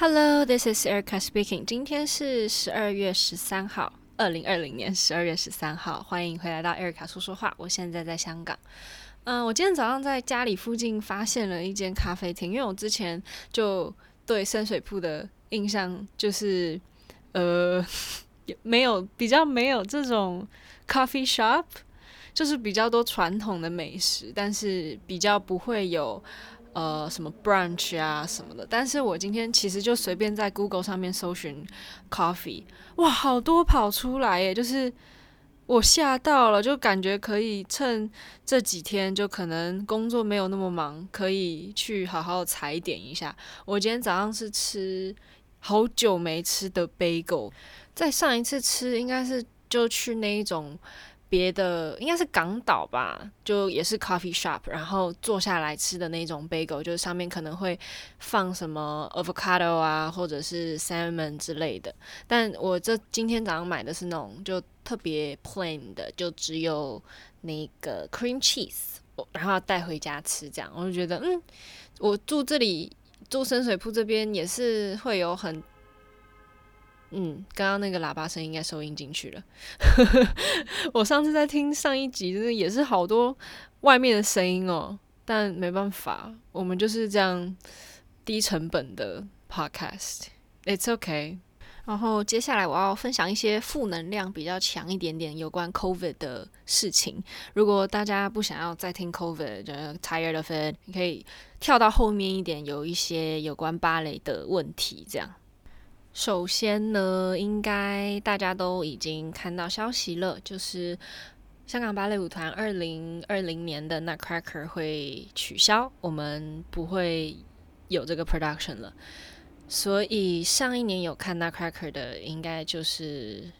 Hello, this is Erica speaking. 今天是十二月十三号，二零二零年十二月十三号。欢迎回来到 Erica 说说话。我现在在香港。嗯，我今天早上在家里附近发现了一间咖啡厅，因为我之前就对深水埗的印象就是，呃，没有比较没有这种 coffee shop，就是比较多传统的美食，但是比较不会有。呃，什么 brunch 啊什么的，但是我今天其实就随便在 Google 上面搜寻 coffee，哇，好多跑出来耶，就是我吓到了，就感觉可以趁这几天就可能工作没有那么忙，可以去好好踩点一下。我今天早上是吃好久没吃的 bagel，在上一次吃应该是就去那一种。别的应该是港岛吧，就也是 coffee shop，然后坐下来吃的那种 bagel，就是上面可能会放什么 avocado 啊，或者是 salmon 之类的。但我这今天早上买的是那种就特别 plain 的，就只有那个 cream cheese，然后带回家吃这样。我就觉得，嗯，我住这里住深水埗这边也是会有很。嗯，刚刚那个喇叭声应该收音进去了。我上次在听上一集，就是也是好多外面的声音哦。但没办法，我们就是这样低成本的 podcast，it's okay。然后接下来我要分享一些负能量比较强一点点有关 COVID 的事情。如果大家不想要再听 COVID，就 tired of it，你可以跳到后面一点，有一些有关芭蕾的问题这样。首先呢，应该大家都已经看到消息了，就是香港芭蕾舞团二零二零年的 Nutcracker 会取消，我们不会有这个 production 了。所以上一年有看 Nutcracker 的，应该就是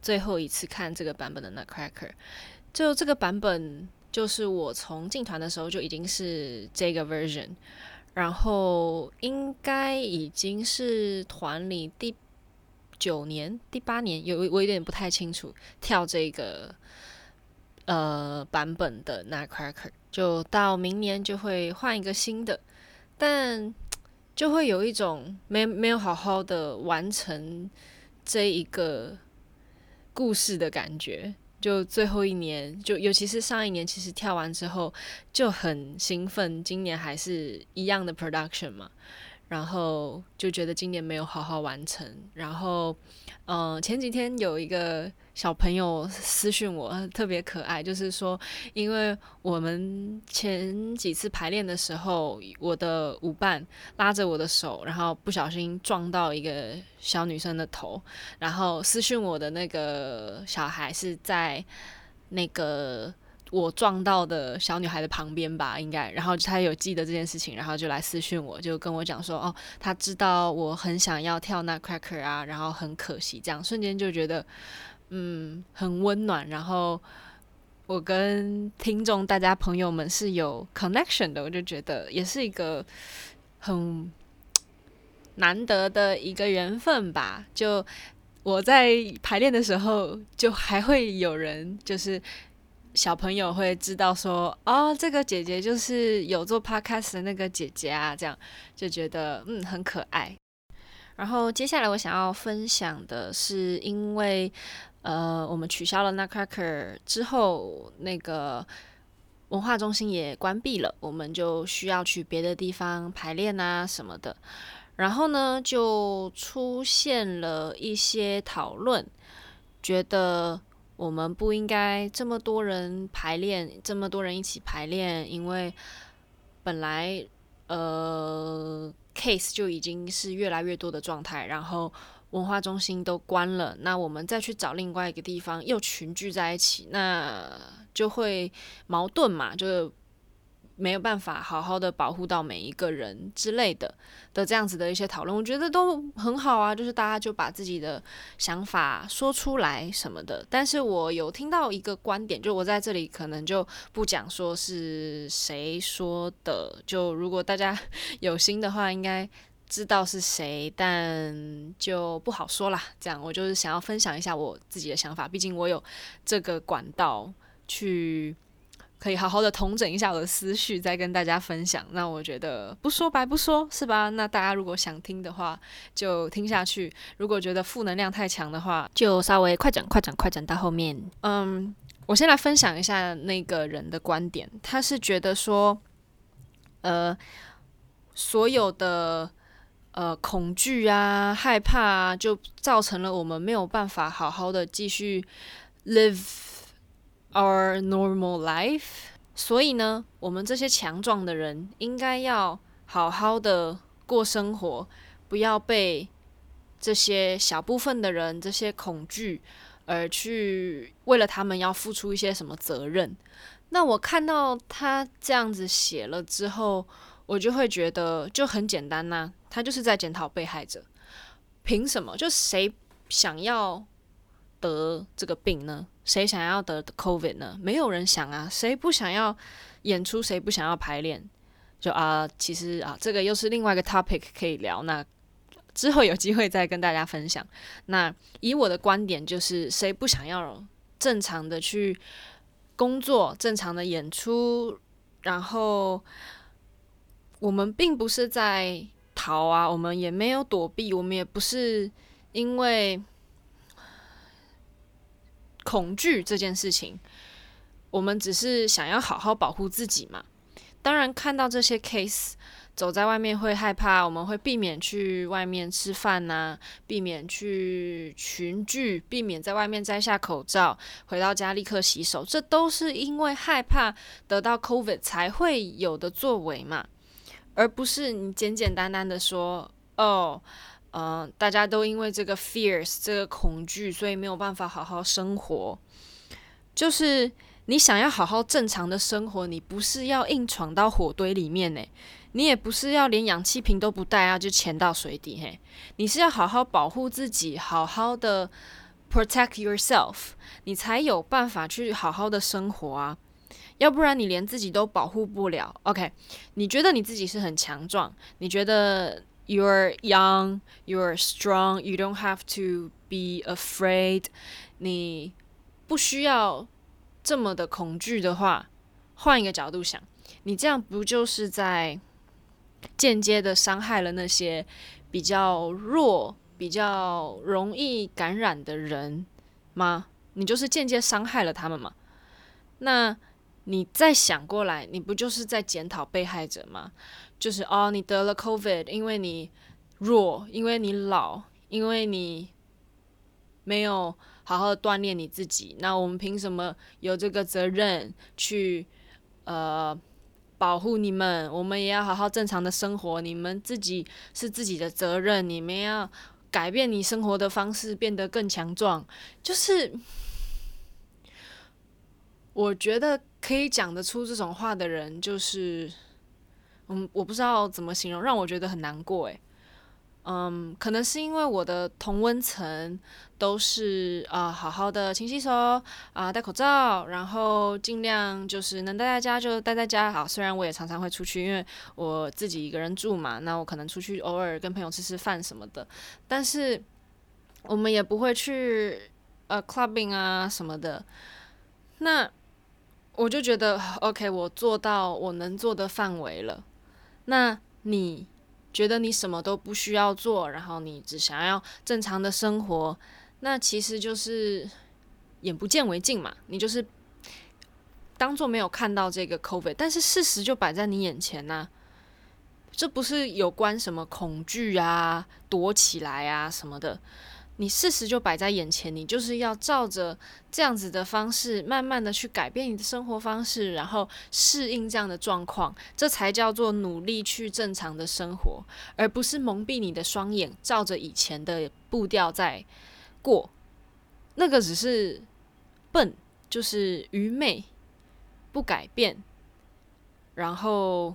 最后一次看这个版本的 Nutcracker。就这个版本，就是我从进团的时候就已经是这个 version。然后应该已经是团里第九年、第八年，有我有点不太清楚跳这个呃版本的 Nutcracker，就到明年就会换一个新的，但就会有一种没没有好好的完成这一个故事的感觉。就最后一年，就尤其是上一年，其实跳完之后就很兴奋。今年还是一样的 production 嘛，然后就觉得今年没有好好完成。然后，嗯、呃，前几天有一个小朋友私讯我，特别可爱，就是说，因为我们前几次排练的时候，我的舞伴拉着我的手，然后不小心撞到一个。小女生的头，然后私讯我的那个小孩是在那个我撞到的小女孩的旁边吧，应该，然后她有记得这件事情，然后就来私讯我，就跟我讲说，哦，她知道我很想要跳那 cracker 啊，然后很可惜，这样瞬间就觉得，嗯，很温暖，然后我跟听众大家朋友们是有 connection 的，我就觉得也是一个很。难得的一个缘分吧，就我在排练的时候，就还会有人，就是小朋友会知道说，哦，这个姐姐就是有做 podcast 的那个姐姐啊，这样就觉得嗯很可爱。然后接下来我想要分享的是，因为呃我们取消了 Nutcracker 之后，那个文化中心也关闭了，我们就需要去别的地方排练啊什么的。然后呢，就出现了一些讨论，觉得我们不应该这么多人排练，这么多人一起排练，因为本来呃 case 就已经是越来越多的状态，然后文化中心都关了，那我们再去找另外一个地方又群聚在一起，那就会矛盾嘛，就。没有办法好好的保护到每一个人之类的的这样子的一些讨论，我觉得都很好啊，就是大家就把自己的想法说出来什么的。但是我有听到一个观点，就我在这里可能就不讲说是谁说的，就如果大家有心的话，应该知道是谁，但就不好说啦。这样我就是想要分享一下我自己的想法，毕竟我有这个管道去。可以好好的统整一下我的思绪，再跟大家分享。那我觉得不说白不说，是吧？那大家如果想听的话，就听下去；如果觉得负能量太强的话，就稍微快转、快转、快转到后面。嗯，我先来分享一下那个人的观点，他是觉得说，呃，所有的呃恐惧啊、害怕啊，就造成了我们没有办法好好的继续 live。Our normal life，所以呢，我们这些强壮的人应该要好好的过生活，不要被这些小部分的人这些恐惧而去为了他们要付出一些什么责任。那我看到他这样子写了之后，我就会觉得就很简单呐、他就是在检讨被害者，凭什么？就谁想要得这个病呢？谁想要得 COVID 呢？没有人想啊。谁不想要演出？谁不想要排练？就啊，其实啊，这个又是另外一个 topic 可以聊。那之后有机会再跟大家分享。那以我的观点，就是谁不想要正常的去工作、正常的演出？然后我们并不是在逃啊，我们也没有躲避，我们也不是因为。恐惧这件事情，我们只是想要好好保护自己嘛。当然，看到这些 case，走在外面会害怕，我们会避免去外面吃饭呐，避免去群聚，避免在外面摘下口罩，回到家立刻洗手。这都是因为害怕得到 COVID 才会有的作为嘛，而不是你简简单单的说哦。呃，大家都因为这个 fears 这个恐惧，所以没有办法好好生活。就是你想要好好正常的生活，你不是要硬闯到火堆里面呢，你也不是要连氧气瓶都不带啊，就潜到水底嘿。你是要好好保护自己，好好的 protect yourself，你才有办法去好好的生活啊。要不然你连自己都保护不了。OK，你觉得你自己是很强壮，你觉得？You're young, you're strong. You don't have to be afraid. 你不需要这么的恐惧的话，换一个角度想，你这样不就是在间接的伤害了那些比较弱、比较容易感染的人吗？你就是间接伤害了他们吗？那你再想过来，你不就是在检讨被害者吗？就是哦，你得了 COVID，因为你弱，因为你老，因为你没有好好锻炼你自己。那我们凭什么有这个责任去呃保护你们？我们也要好好正常的生活。你们自己是自己的责任，你们要改变你生活的方式，变得更强壮。就是我觉得可以讲得出这种话的人，就是。嗯，我不知道怎么形容，让我觉得很难过诶。嗯，可能是因为我的同温层都是啊、好好的勤洗手啊、戴口罩，然后尽量就是能待在家就待在家。好，虽然我也常常会出去，因为我自己一个人住嘛，那我可能出去偶尔跟朋友吃吃饭什么的，但是我们也不会去呃 clubbing 啊什么的。那我就觉得 OK，我做到我能做的范围了。那你觉得你什么都不需要做，然后你只想要正常的生活，那其实就是眼不见为净嘛。你就是当做没有看到这个 COVID，但是事实就摆在你眼前呐、这不是有关什么恐惧啊、躲起来啊什么的。你事实就摆在眼前，你就是要照着这样子的方式，慢慢的去改变你的生活方式，然后适应这样的状况，这才叫做努力去正常的生活，而不是蒙蔽你的双眼，照着以前的步调在过。那个只是笨，就是愚昧，不改变，然后。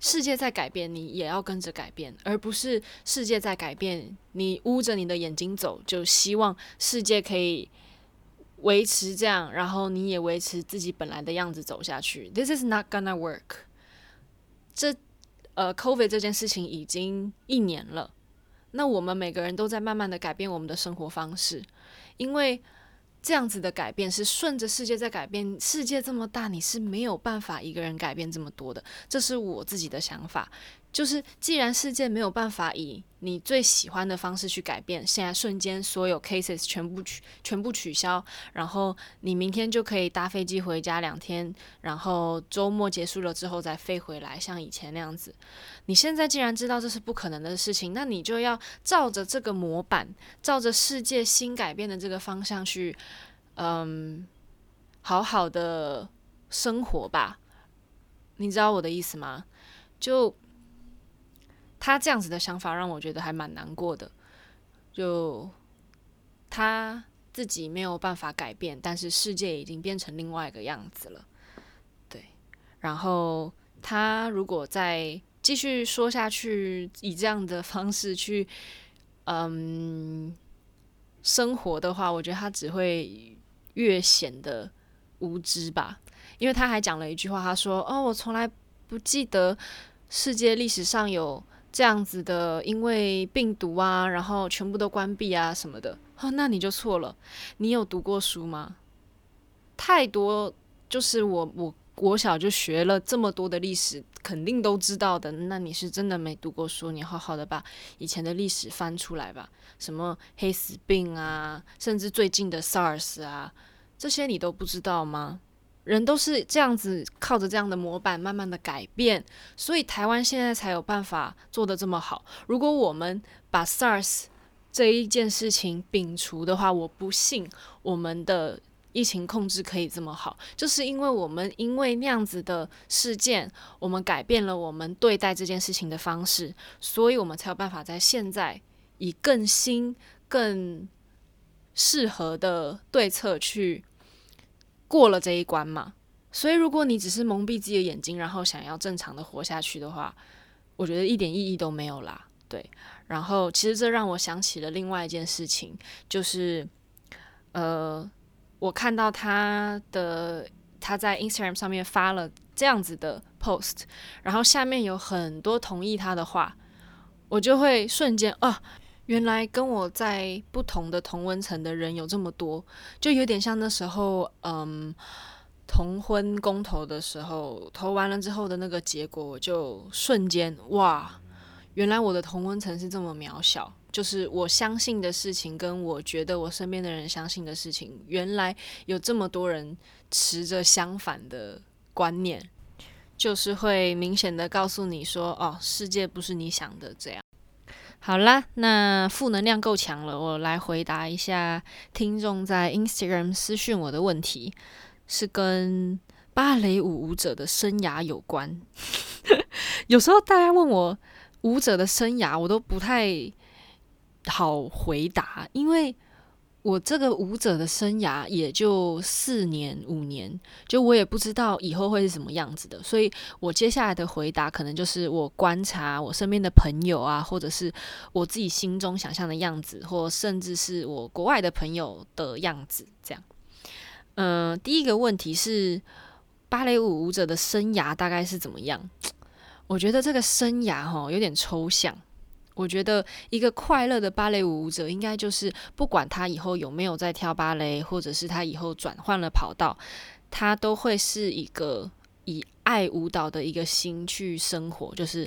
世界在改变，你也要跟着改变，而不是世界在改变，你捂着你的眼睛走，就希望世界可以维持这样，然后你也维持自己本来的样子走下去。This is not gonna work。这呃，COVID 这件事情已经一年了，那我们每个人都在慢慢的改变我们的生活方式，因为这样子的改变是顺着世界在改变，世界这么大，你是没有办法一个人改变这么多的。这是我自己的想法，就是既然世界没有办法以你最喜欢的方式去改变，现在瞬间所有 cases 全部取全部取消，然后你明天就可以搭飞机回家两天，然后周末结束了之后再飞回来，像以前那样子。你现在既然知道这是不可能的事情，那你就要照着这个模板，照着世界新改变的这个方向去，嗯，好好的生活吧。你知道我的意思吗？就。他这样子的想法让我觉得还蛮难过的，就他自己没有办法改变，但是世界已经变成另外一个样子了，对。然后他如果再继续说下去，以这样的方式去嗯生活的话，我觉得他只会越显得无知吧。因为他还讲了一句话，他说：“哦，我从来不记得世界历史上有。”这样子的，因为病毒啊，然后全部都关闭啊什么的，哦，那你就错了。你有读过书吗？太多，就是我我国小就学了这么多的历史，肯定都知道的。那你是真的没读过书，你好好的把以前的历史翻出来吧。什么黑死病啊，甚至最近的 SARS 啊，这些你都不知道吗？人都是这样子，靠着这样的模板慢慢的改变，所以台湾现在才有办法做的这么好。如果我们把 SARS 这一件事情摒除的话，我不信我们的疫情控制可以这么好，就是因为我们因为那样子的事件，我们改变了我们对待这件事情的方式，所以我们才有办法在现在以更新、更适合的对策去。过了这一关嘛，所以如果你只是蒙蔽自己的眼睛，然后想要正常的活下去的话，我觉得一点意义都没有啦。对，然后其实这让我想起了另外一件事情，就是呃，我看到他的他在 Instagram 上面发了这样子的 post，然后下面有很多同意他的话，我就会瞬间啊。原来跟我在不同的同温层的人有这么多，就有点像那时候，嗯，同婚公投的时候，投完了之后的那个结果，我就瞬间哇，原来我的同温层是这么渺小，就是我相信的事情，跟我觉得我身边的人相信的事情，原来有这么多人持着相反的观念，就是会明显的告诉你说，哦，世界不是你想的这样。好啦，那负能量够强了，我来回答一下听众在 Instagram 私讯我的问题，是跟芭蕾舞舞者的生涯有关。有时候大家问我舞者的生涯，我都不太好回答，因为。我这个舞者的生涯也就四年五年，就我也不知道以后会是什么样子的，所以我接下来的回答可能就是我观察我身边的朋友啊，或者是我自己心中想象的样子，或甚至是我国外的朋友的样子，这样。嗯、第一个问题是芭蕾舞舞者的生涯大概是怎么样？我觉得这个生涯齁有点抽象。我觉得一个快乐的芭蕾舞舞者，应该就是不管他以后有没有在跳芭蕾，或者是他以后转换了跑道，他都会是一个以爱舞蹈的一个心去生活。就是，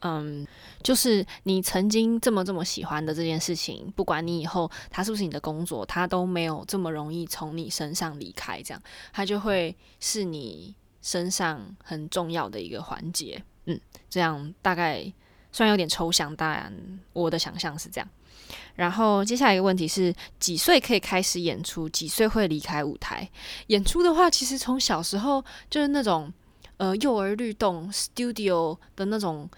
嗯，就是你曾经这么这么喜欢的这件事情，不管你以后他是不是你的工作，他都没有这么容易从你身上离开。这样，他就会是你身上很重要的一个环节。嗯，这样大概。虽然有点抽象，但我的想象是这样。然后接下来一个问题是：几岁可以开始演出？几岁会离开舞台？演出的话，其实从小时候就是那种呃幼儿律动 studio 的那种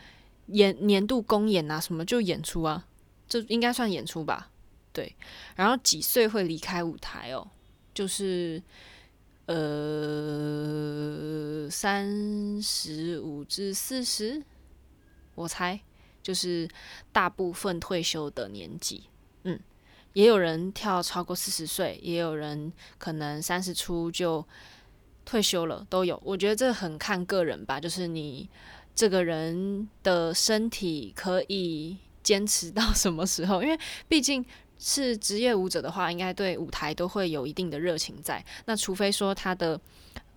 演年度公演啊，什么就演出啊，这应该算演出吧？对。然后几岁会离开舞台哦？就是呃三十五至四十。我猜就是大部分退休的年纪，嗯，也有人跳超过四十岁，也有人可能三十出就退休了，都有。我觉得这很看个人吧，就是你这个人的身体可以坚持到什么时候，因为毕竟是职业舞者的话，应该对舞台都会有一定的热情在。那除非说他的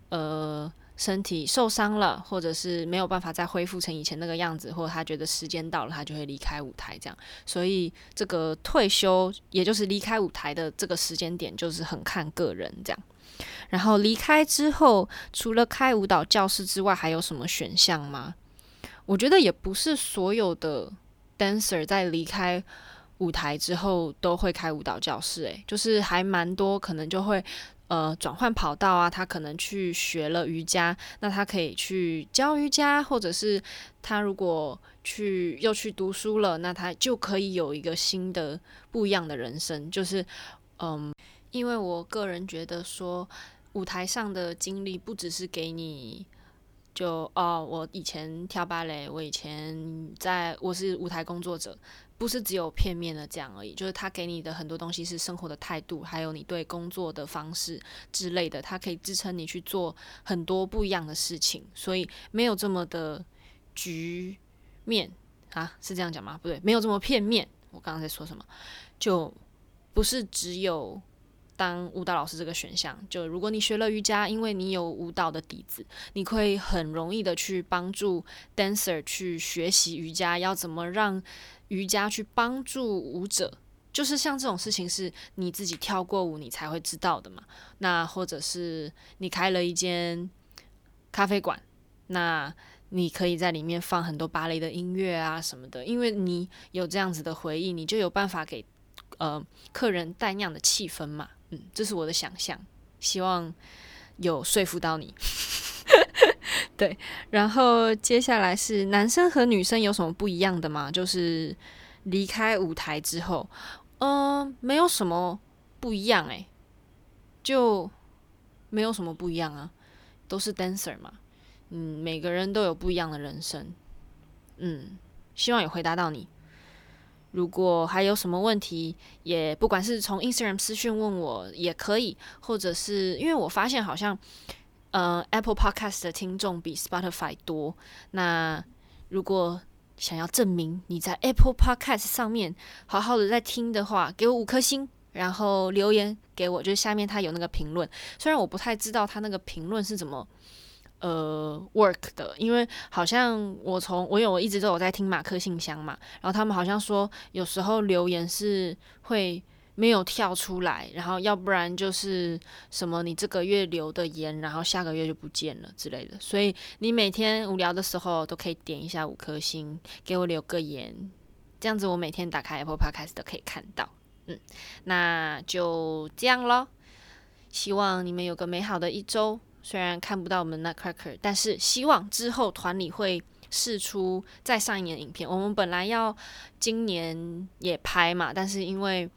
呃身体受伤了，或者是没有办法再恢复成以前那个样子，或者他觉得时间到了，他就会离开舞台这样。所以这个退休，也就是离开舞台的这个时间点，就是很看个人这样。然后离开之后，除了开舞蹈教室之外，还有什么选项吗？我觉得也不是所有的 dancer 在离开舞台之后都会开舞蹈教室，诶，就是还蛮多可能就会呃转换跑道啊，他可能去学了瑜伽，那他可以去教瑜伽，或者是他如果去又去读书了，那他就可以有一个新的不一样的人生，就是嗯，因为我个人觉得说舞台上的经历不只是给你。就哦，我以前跳芭蕾，我以前在我是舞台工作者，不是只有片面的这样而已。就是他给你的很多东西是生活的态度，还有你对工作的方式之类的，它可以支撑你去做很多不一样的事情。所以没有这么的局面啊，是这样讲吗？不对，没有这么片面。我刚刚在说什么？就不是只有。当舞蹈老师这个选项，就如果你学了瑜伽，因为你有舞蹈的底子，你可以很容易的去帮助 dancer 去学习瑜伽，要怎么让瑜伽去帮助舞者，就是像这种事情是你自己跳过舞你才会知道的嘛。那或者是你开了一间咖啡馆，那你可以在里面放很多芭蕾的音乐啊什么的，因为你有这样子的回忆，你就有办法给呃客人带那样的气氛嘛。嗯，这是我的想象，希望有说服到你。对，然后接下来是男生和女生有什么不一样的吗？就是离开舞台之后，嗯、没有什么不一样诶，就没有什么不一样啊，都是 dancer 嘛，嗯，每个人都有不一样的人生，嗯，希望有回答到你。如果还有什么问题，也不管是从 Instagram 私讯问我也可以，或者是因为我发现好像，呃，Apple Podcast 的听众比 Spotify 多。那如果想要证明你在 Apple Podcast 上面好好的在听的话，给我五颗星，然后留言给我，就是下面他有那个评论。虽然我不太知道他那个评论是怎么。呃，work 的，因为好像我从我有我一直都有在听马克信箱嘛，然后他们好像说有时候留言是会没有跳出来，然后要不然就是什么你这个月留的言，然后下个月就不见了之类的，所以你每天无聊的时候都可以点一下五颗星，给我留个言，这样子我每天打开 Apple Podcast 都可以看到，嗯，那就这样咯，希望你们有个美好的一周。虽然看不到我们 Nutcracker，但是希望之后团里会试出再上一年影片。我们本来要今年也拍嘛，但是因为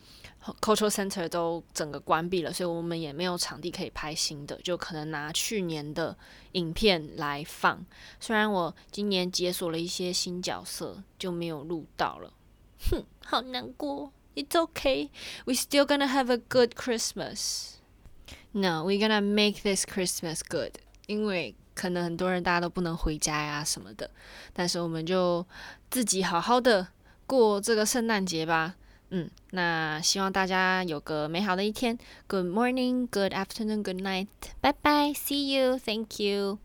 Cultural Center 都整个关闭了，所以我们也没有场地可以拍新的，就可能拿去年的影片来放。虽然我今年解锁了一些新角色，就没有录到了，哼，好难过。It's okay, we still gonna have a good Christmas. No, we're gonna make this Christmas good. 因为可能很多人大家都不能回家呀什么的，但是我们就自己好好的过这个圣诞节吧。嗯，那希望大家有个美好的一天。Good morning, good afternoon, good night. Bye bye. See you, thank you.